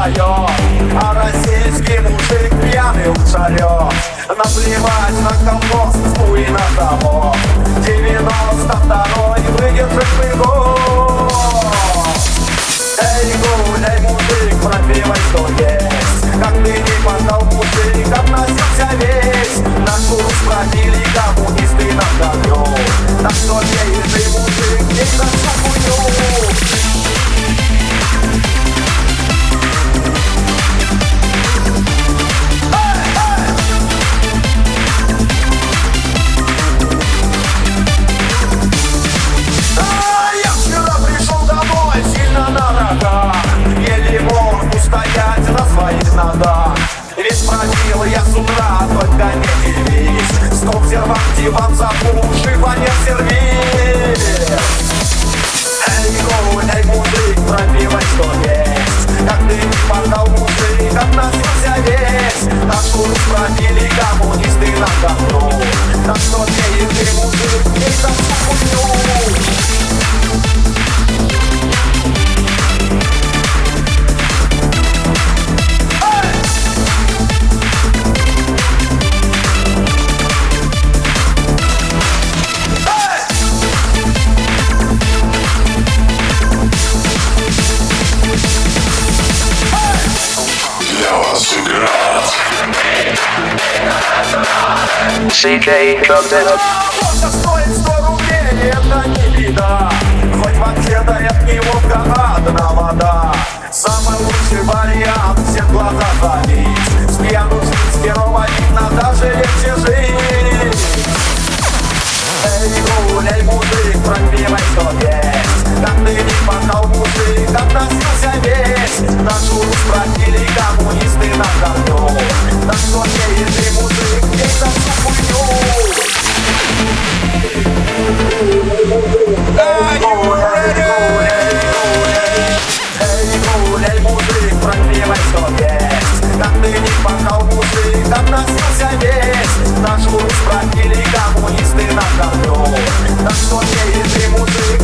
поет А российский мужик пьяный ушарет Наплевать на колхоз, ну и на того, Девяносто второй выдержавший год. Эй, гуль, эй, мужик, пропивай, что есть. Как ты не подал, мужик, относился весь. Наш курс пробили коммунисты на говню Так что ей ты, мужик, не бродил я с утра, только не дивись Стоп, диван запуши, фанер сервис Эй, гуляй, мужик, пропивай, что есть. Как ты не подал, мужик, относился весь Наш курс пробили коммунисты на говно Так что CK Content. Работа стоит 100 рублей, это не беда Хоть вообще-то от него одна вода Самый лучший вариант всех глаза залить С пьяну жизнь героя видно даже легче жить Эй, гуляй, мужик, пропивай, что есть Как ты не пахал, мужик, относился весь Наш урус спросили коммунисты Наш урус спросили коммунисты на говно Так что ей ты, мужик,